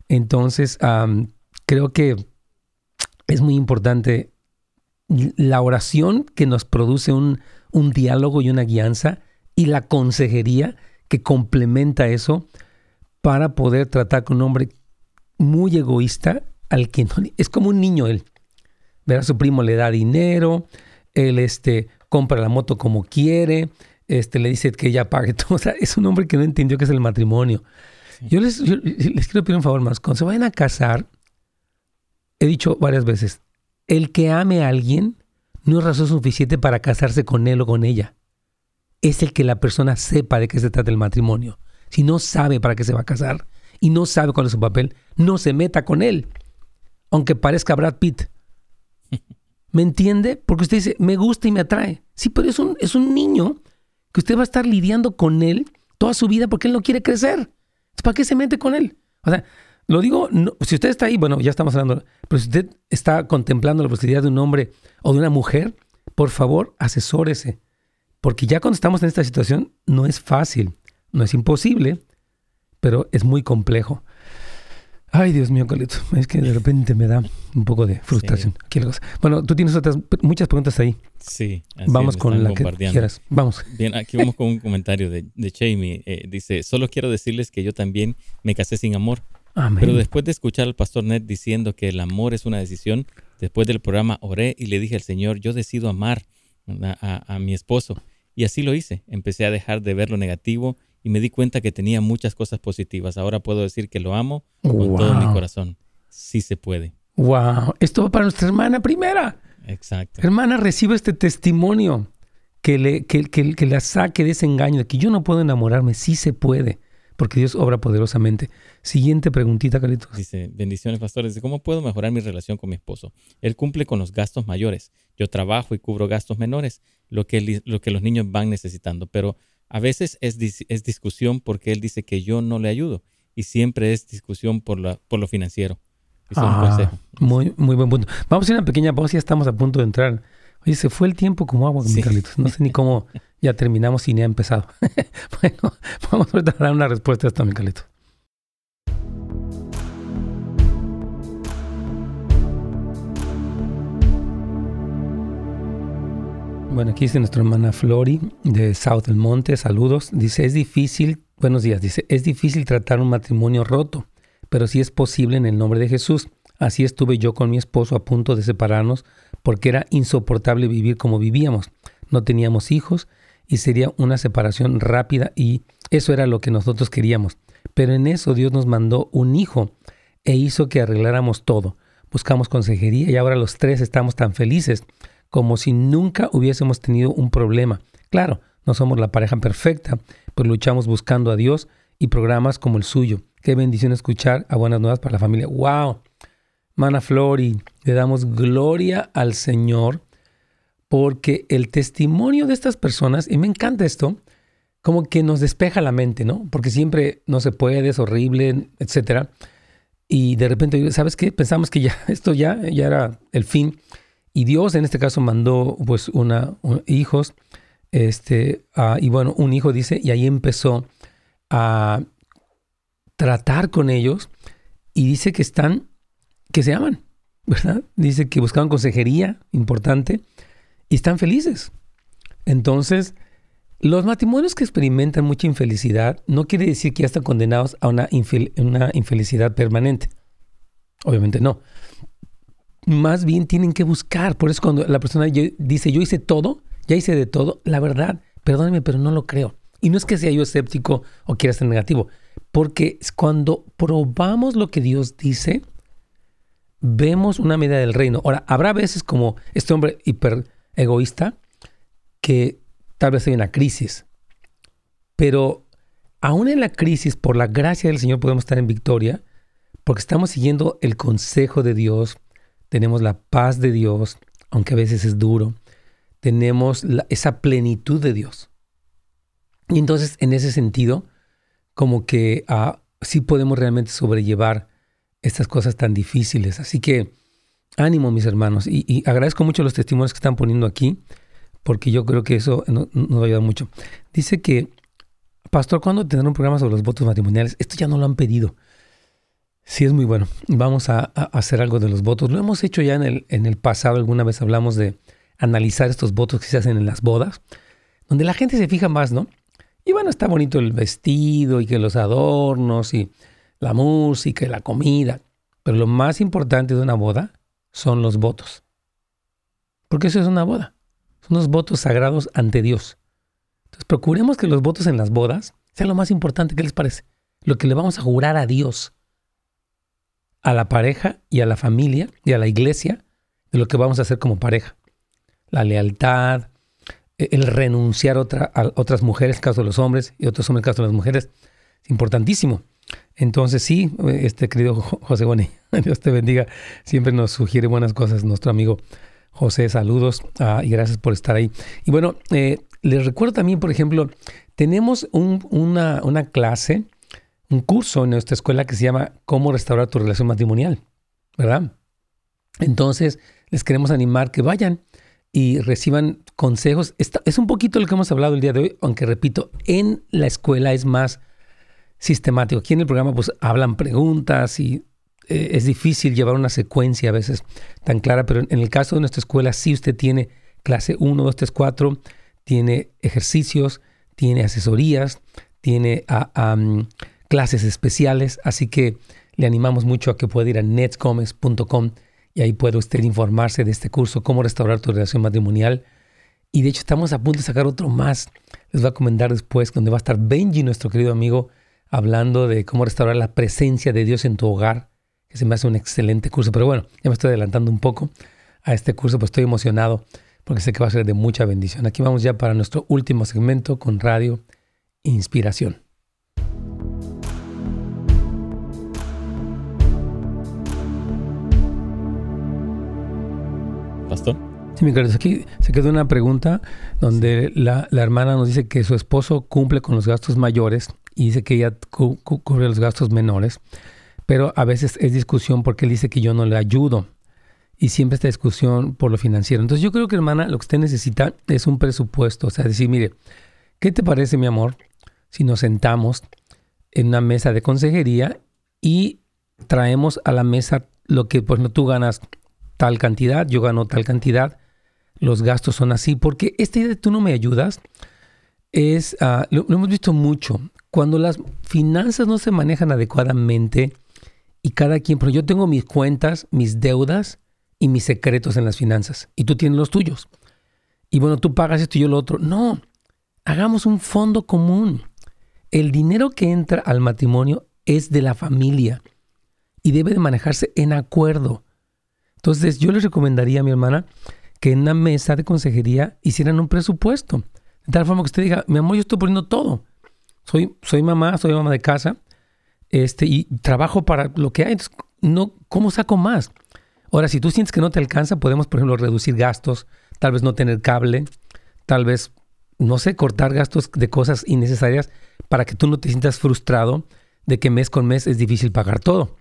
Entonces creo que es muy importante la oración que nos produce un, un diálogo y una guianza y la consejería que complementa eso para poder tratar con un hombre muy egoísta al que no, es como un niño él. Ver a su primo le da dinero, él este, compra la moto como quiere, este, le dice que ella pague *laughs* todo. O sea, es un hombre que no entendió qué es el matrimonio. Yo, les, les quiero pedir un favor más. Cuando se vayan a casar, he dicho varias veces, el que ame a alguien no es razón suficiente para casarse con él o con ella. Es el que la persona sepa de qué se trata el matrimonio. Si no sabe para qué se va a casar y no sabe cuál es su papel, no se meta con él. Aunque parezca Brad Pitt. *laughs* ¿Me entiende? Porque usted dice, me gusta y me atrae. Sí, pero es un, es un niño que usted va a estar lidiando con él toda su vida porque él no quiere crecer. ¿Para qué se mete con él? O sea, lo digo, si usted está ahí, bueno, ya estamos hablando, pero si usted está contemplando la posibilidad de un hombre o de una mujer, por favor, asesórese. Porque ya cuando estamos en esta situación, no es fácil, no es imposible, pero es muy complejo. Ay, Dios mío, Carlito, es que de repente me da un poco de frustración. Bueno, tú tienes otras muchas preguntas ahí. Sí. vamos con la que quieras. Vamos. Bien, aquí vamos con un comentario de, de Jamie. Eh, dice, solo quiero decirles que yo también me casé sin amor pero después de escuchar al pastor Ned diciendo que el amor es una decisión, después del programa oré y le dije al Señor, yo decido amar a, mi esposo. Y así lo hice. Empecé a dejar de ver lo negativo y me di cuenta que tenía muchas cosas positivas. Ahora puedo decir que lo amo con todo mi corazón. Sí se puede. Wow. Esto va para nuestra hermana primera. Exacto. Hermana, recibe este testimonio que le, que, que la saque de ese engaño de que yo no puedo enamorarme. Sí se puede porque Dios obra poderosamente. Siguiente preguntita, Carlitos. Dice, bendiciones, pastores. ¿Cómo puedo mejorar mi relación con mi esposo? Él cumple con los gastos mayores. Yo trabajo y cubro gastos menores, lo que, lo que los niños van necesitando. Pero a veces es, es discusión porque él dice que yo no le ayudo. Y siempre es discusión por, la, por lo financiero. Ah, muy, muy buen punto. Vamos a una pequeña pausa, ya estamos a punto de entrar Oye, se fue el tiempo como agua, mi Carlitos. No sé ni cómo ya terminamos y ni ha empezado. *laughs* bueno, vamos a dar una respuesta a esto, mi Carlitos. Bueno, aquí dice nuestra hermana Flori de South del Monte. Saludos. Dice, es difícil, buenos días, dice, es difícil tratar un matrimonio roto, pero sí es posible en el nombre de Jesús. Así estuve yo con mi esposo a punto de separarnos porque era insoportable vivir como vivíamos. No teníamos hijos y sería una separación rápida y eso era lo que nosotros queríamos. Pero en eso Dios nos mandó un hijo e hizo que arregláramos todo. Buscamos consejería y ahora los tres estamos tan felices como si nunca hubiésemos tenido un problema. Claro, no somos la pareja perfecta, pero luchamos buscando a Dios y programas como el suyo. Qué bendición escuchar a Buenas Nuevas para la familia. ¡Wow! Mana Flori, le damos gloria al Señor porque el testimonio de estas personas, y me encanta esto, como que nos despeja la mente, ¿no? Porque siempre no se puede, es horrible, etcétera. Y de repente, ¿sabes qué? Pensamos que ya *laughs* esto ya, ya era el fin. Y Dios en este caso mandó pues una, hijos, este, y bueno, un hijo dice, y ahí empezó a tratar con ellos y dice que están que se aman, ¿verdad? Dice que buscaban consejería importante y están felices. Entonces, los matrimonios que experimentan mucha infelicidad no quiere decir que ya están condenados a una, una infelicidad permanente. Obviamente no. Más bien tienen que buscar. Por eso cuando la persona dice, yo hice todo, ya hice de todo, la verdad, perdóneme, pero no lo creo. Y no es que sea yo escéptico o quiera ser negativo, porque cuando probamos lo que Dios dice, vemos una medida del reino. Ahora, habrá veces como este hombre hiper egoísta que tal vez hay una crisis, pero aún en la crisis, por la gracia del Señor podemos estar en victoria, porque estamos siguiendo el consejo de Dios, tenemos la paz de Dios, aunque a veces es duro, tenemos esa plenitud de Dios. Y entonces, en ese sentido, como que uh, sí podemos realmente sobrellevar estas cosas tan difíciles. Así que ánimo, mis hermanos, y, agradezco mucho los testimonios que están poniendo aquí, porque yo creo que eso nos, va a ayudar mucho. Dice que, Pastor, ¿cuándo tendrán un programa sobre los votos matrimoniales? Esto ya no lo han pedido. Sí, es muy bueno. Vamos a, hacer algo de los votos. Lo hemos hecho ya en el, en el pasado. Alguna vez hablamos de analizar estos votos que se hacen en las bodas, donde la gente se fija más, ¿no? Y bueno, está bonito el vestido y que los adornos y la música y la comida. Pero lo más importante de una boda son los votos. Porque eso es una boda. Son los votos sagrados ante Dios. Entonces procuremos que los votos en las bodas sean lo más importante. ¿Qué les parece? Lo que le vamos a jurar a Dios a la pareja y a la familia y a la iglesia de lo que vamos a hacer como pareja. La lealtad, e-, el renunciar otra, a otras mujeres, caso de los hombres, y otros hombres, caso de las mujeres, es importantísimo. Entonces sí, este querido José Boni, *laughs* Dios te bendiga, siempre nos sugiere buenas cosas nuestro amigo José, saludos ah, y gracias por estar ahí. Y bueno, eh, les recuerdo también, por ejemplo, tenemos una, una clase un curso en nuestra escuela que se llama Cómo restaurar tu relación matrimonial, ¿verdad? Entonces, les queremos animar que vayan y reciban consejos. es un poquito lo que hemos hablado el día de hoy, aunque repito, en la escuela es más sistemático. Aquí en el programa pues hablan preguntas y eh, es difícil llevar una secuencia a veces tan clara, pero en el caso de nuestra escuela sí usted tiene clase 1, 2, 3, 4, tiene ejercicios, tiene asesorías, tiene... a clases especiales, así que le animamos mucho a que pueda ir a netscomes.com y ahí puede usted informarse de este curso, cómo restaurar tu relación matrimonial. Y de hecho estamos a punto de sacar otro más. Les voy a comentar después, donde va a estar Benji, nuestro querido amigo, hablando de cómo restaurar la presencia de Dios en tu hogar, que se me hace un excelente curso. Pero bueno, ya me estoy adelantando un poco a este curso, pues estoy emocionado porque sé que va a ser de mucha bendición. Aquí vamos ya para nuestro último segmento con Radio Inspiración. Sí, mi querido, aquí se quedó una pregunta donde la, hermana nos dice que su esposo cumple con los gastos mayores y dice que ella cubre los gastos menores, pero a veces es discusión porque él dice que yo no le ayudo y siempre está discusión por lo financiero. Entonces yo creo que hermana, lo que usted necesita es un presupuesto, o sea, decir, mire, ¿qué te parece mi amor si nos sentamos en una mesa de consejería y traemos a la mesa lo que tú ganas tal cantidad, yo gano tal cantidad, los gastos son así, porque esta idea de tú no me ayudas es, ah, lo, hemos visto mucho, cuando las finanzas no se manejan adecuadamente y cada quien, pero yo tengo mis cuentas, mis deudas y mis secretos en las finanzas y tú tienes los tuyos. Y bueno, tú pagas esto y yo lo otro. No, hagamos un fondo común. El dinero que entra al matrimonio es de la familia y debe de manejarse en acuerdo. Entonces yo les recomendaría a mi hermana que en una mesa de consejería hicieran un presupuesto. De tal forma que usted diga, mi amor, yo estoy poniendo todo. Soy, soy mamá, soy mamá de casa, este, y trabajo para lo que hay. Entonces, no, ¿cómo saco más? Ahora, si tú sientes que no te alcanza, podemos, por ejemplo, reducir gastos, tal vez no tener cable, tal vez, no sé, cortar gastos de cosas innecesarias para que tú no te sientas frustrado de que mes con mes es difícil pagar todo.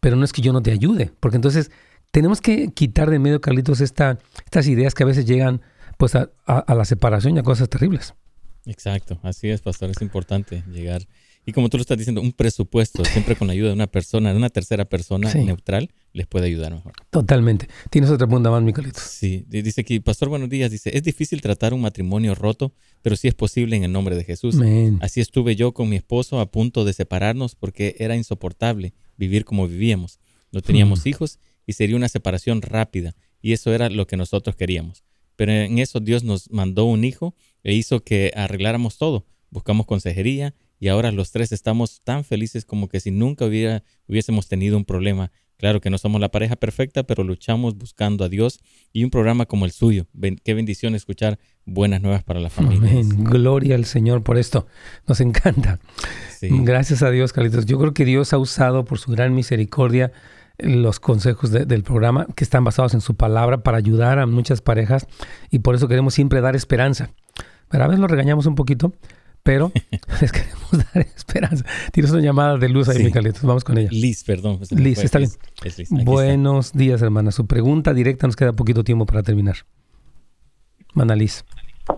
Pero no es que yo no te ayude, porque entonces tenemos que quitar de medio, Carlitos, esta, estas ideas que a veces llegan pues a, la separación y a cosas terribles. Exacto, así es, pastor, es importante llegar. Y como tú lo estás diciendo, un presupuesto, siempre con la ayuda de una persona, de una tercera persona neutral, les puede ayudar mejor. Totalmente. ¿Tienes otra pregunta más, mi Carlitos? Sí, dice aquí, Pastor, buenos días, dice, es difícil tratar un matrimonio roto, pero sí es posible en el nombre de Jesús. Así estuve yo con mi esposo a punto de separarnos porque era insoportable vivir como vivíamos. No teníamos mm. hijos y sería una separación rápida, y eso era lo que nosotros queríamos. Pero en eso Dios nos mandó un hijo e hizo que arregláramos todo. Buscamos consejería y ahora los tres estamos tan felices como que si nunca hubiera, hubiésemos tenido un problema. Claro que no somos la pareja perfecta, pero luchamos buscando a Dios y un programa como el suyo. qué bendición escuchar buenas nuevas para la familia. Amén. Gloria al Señor por esto. Nos encanta. Gracias a Dios, Carlitos. Yo creo que Dios ha usado por su gran misericordia los consejos del programa que están basados en su palabra para ayudar a muchas parejas y por eso queremos siempre dar esperanza. Pero a veces lo regañamos un poquito, pero *laughs* les queremos dar esperanza. Tienes una llamada de luz ahí, Carlitos. Vamos con ella. Liz, perdón. Liz, está bien. Buenos días, hermana. Su pregunta directa nos queda poquito tiempo para terminar. Mana Liz.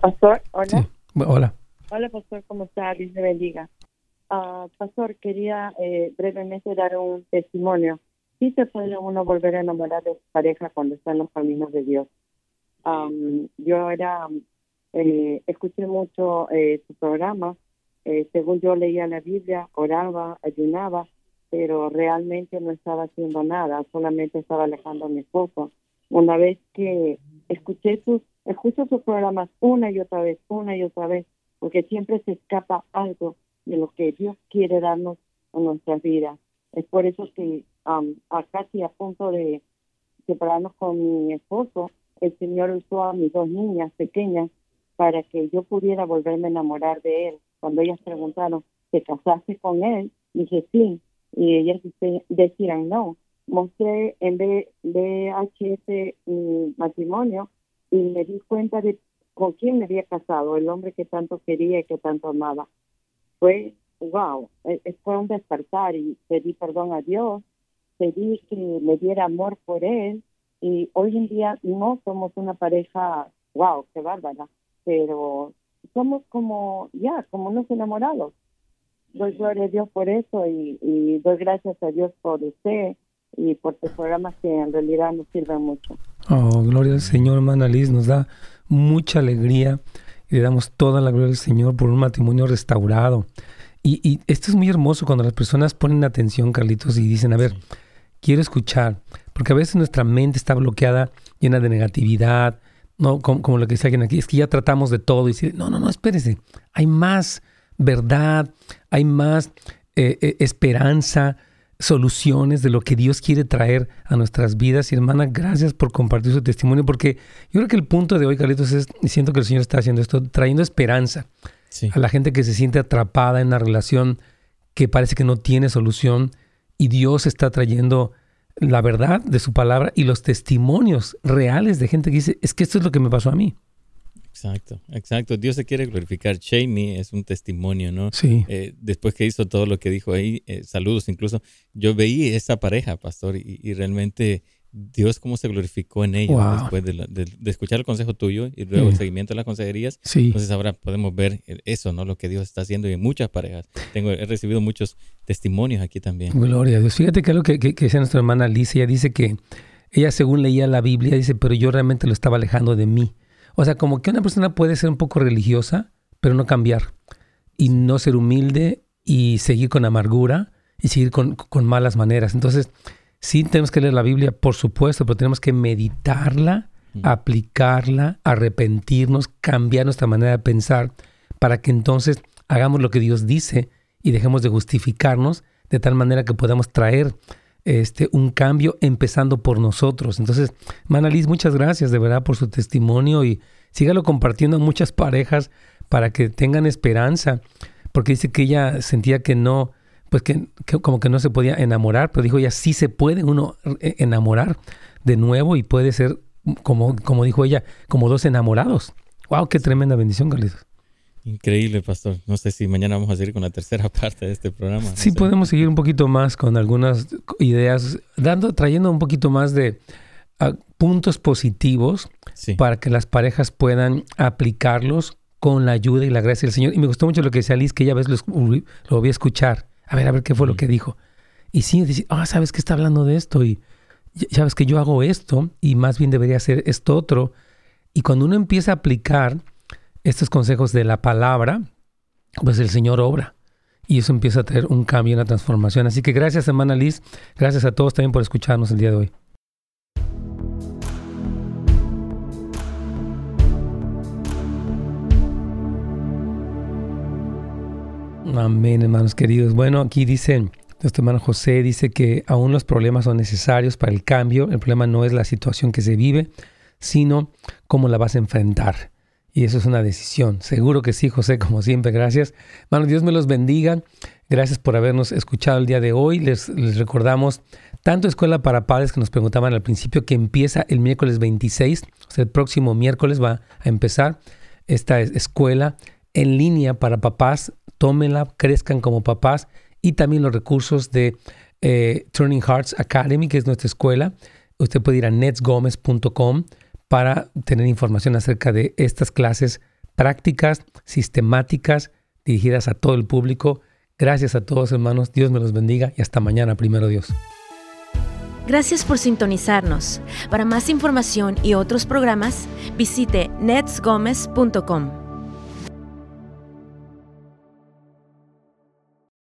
Pastor, hola. Hola. Hola, pastor, ¿cómo está? Dios le bendiga. Ah, pastor, quería eh, brevemente dar un testimonio. Sí se puede uno volver a enamorar de su pareja cuando está en los caminos de Dios. yo era, eh, escuché mucho eh, su programa. Eh, según yo leía la Biblia, oraba, ayunaba, pero realmente no estaba haciendo nada, solamente estaba alejando a mi esposo. Una vez que escuché sus, escucho sus programas una y otra vez, una y otra vez, porque siempre se escapa algo de lo que Dios quiere darnos en nuestras vidas. Es por eso que um, a casi a punto de separarnos con mi esposo, el Señor usó a mis dos niñas pequeñas para que yo pudiera volverme a enamorar de él. Cuando ellas preguntaron, ¿te casaste con él? Dije sí, y ellas decían no. Mostré en VHS mi matrimonio y me di cuenta de con quién me había casado, el hombre que tanto quería y que tanto amaba. Fue, wow, e, fue un despertar y pedí perdón a Dios, pedí que me diera amor por él y hoy en día no somos una pareja, wow, qué bárbara, pero somos como, ya, como unos enamorados. Doy gloria a Dios por eso y, y doy gracias a Dios por usted y por tus programas que en realidad nos sirven mucho. Oh, gloria al Señor, hermana Liz, nos da mucha alegría y le damos toda la gloria al Señor por un matrimonio restaurado. Y, y esto es muy hermoso cuando las personas ponen atención, Carlitos, y dicen, a ver, quiero escuchar, porque a veces nuestra mente está bloqueada, llena de negatividad, no como, lo que dice alguien aquí, es que ya tratamos de todo y dice, no, no, no, espérese, hay más verdad, hay más eh, eh, esperanza, soluciones de lo que Dios quiere traer a nuestras vidas. Y hermana, gracias por compartir su testimonio, porque yo creo que el punto de hoy, Carlitos, es, siento que el Señor está haciendo esto, trayendo esperanza a la gente que se siente atrapada en una relación que parece que no tiene solución y Dios está trayendo la verdad de su palabra y los testimonios reales de gente que dice, es que esto es lo que me pasó a mí. Exacto, exacto. Dios se quiere glorificar. Shamey es un testimonio, ¿no? Sí. Eh, después que hizo todo lo que dijo ahí, eh, saludos incluso, yo veí esa pareja, pastor, y, realmente Dios cómo se glorificó en ellos después de, escuchar el consejo tuyo y luego el seguimiento de las consejerías. Sí. Entonces ahora podemos ver eso, ¿no? Lo que Dios está haciendo en muchas parejas. Tengo, he recibido muchos testimonios aquí también. Gloria a Dios. Fíjate que algo que, que, que decía nuestra hermana Alicia, dice que ella según leía la Biblia, dice, pero yo realmente lo estaba alejando de mí. O sea, como que una persona puede ser un poco religiosa, pero no cambiar. Y no ser humilde y seguir con amargura y seguir con, malas maneras. Entonces, sí tenemos que leer la Biblia, por supuesto, pero tenemos que meditarla, aplicarla, arrepentirnos, cambiar nuestra manera de pensar para que entonces hagamos lo que Dios dice y dejemos de justificarnos de tal manera que podamos traer este, un cambio empezando por nosotros. Entonces, Manalis, muchas gracias de verdad por su testimonio y sígalo compartiendo a muchas parejas para que tengan esperanza, porque dice que ella sentía que no, pues que, como que no se podía enamorar, pero dijo ella, sí se puede uno e, enamorar de nuevo y puede ser, como, como dijo ella, como dos enamorados. ¡Wow! ¡Qué tremenda bendición, Carlitos! Increíble, pastor. No sé si mañana vamos a seguir con la tercera *laughs* parte de este programa. sí, podemos seguir un poquito más con algunas ideas, dando, trayendo un poquito más de ah, puntos positivos para que las parejas puedan aplicarlos con la ayuda y la gracia del Señor. Y me gustó mucho lo que decía Liz, que ella vez lo, lo voy a escuchar. A ver, a ver qué fue lo que dijo. Y sí, dice, ah, ¿sabes que está hablando de esto? Y sabes que yo hago esto y más bien debería hacer esto otro. Y cuando uno empieza a aplicar estos consejos de la palabra, pues el Señor obra. Y eso empieza a tener un cambio, una transformación. Así que gracias, hermana Liz. Gracias a todos también por escucharnos el día de hoy. Amén, hermanos queridos. Bueno, aquí dice nuestro hermano José, dice que aún los problemas son necesarios para el cambio. El problema no es la situación que se vive, sino cómo la vas a enfrentar. Y eso es una decisión. Seguro que sí, José, como siempre. Gracias. Hermano, Dios me los bendiga. Gracias por habernos escuchado el día de hoy. Les, les, recordamos tanto Escuela para Padres que nos preguntaban al principio que empieza el miércoles 26, o sea, el próximo miércoles va a empezar esta escuela en línea para papás. Tómenla, crezcan como papás y también los recursos de eh, Turning Hearts Academy, que es nuestra escuela. Usted puede ir a netsgomez.com para tener información acerca de estas clases prácticas, sistemáticas, dirigidas a todo el público. Gracias a todos hermanos, Dios me los bendiga y hasta mañana, primero Dios. Gracias por sintonizarnos. Para más información y otros programas, visite netsgomez.com.